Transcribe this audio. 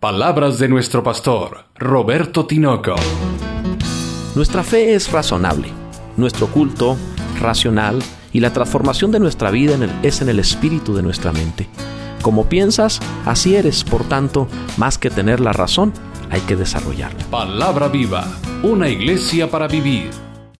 Palabras de nuestro pastor, Roberto Tinoco. Nuestra fe es razonable, nuestro culto racional y la transformación de nuestra vida es en el espíritu de nuestra mente. Como piensas, así eres, por tanto, más que tener la razón, hay que desarrollarla. Palabra viva, una iglesia para vivir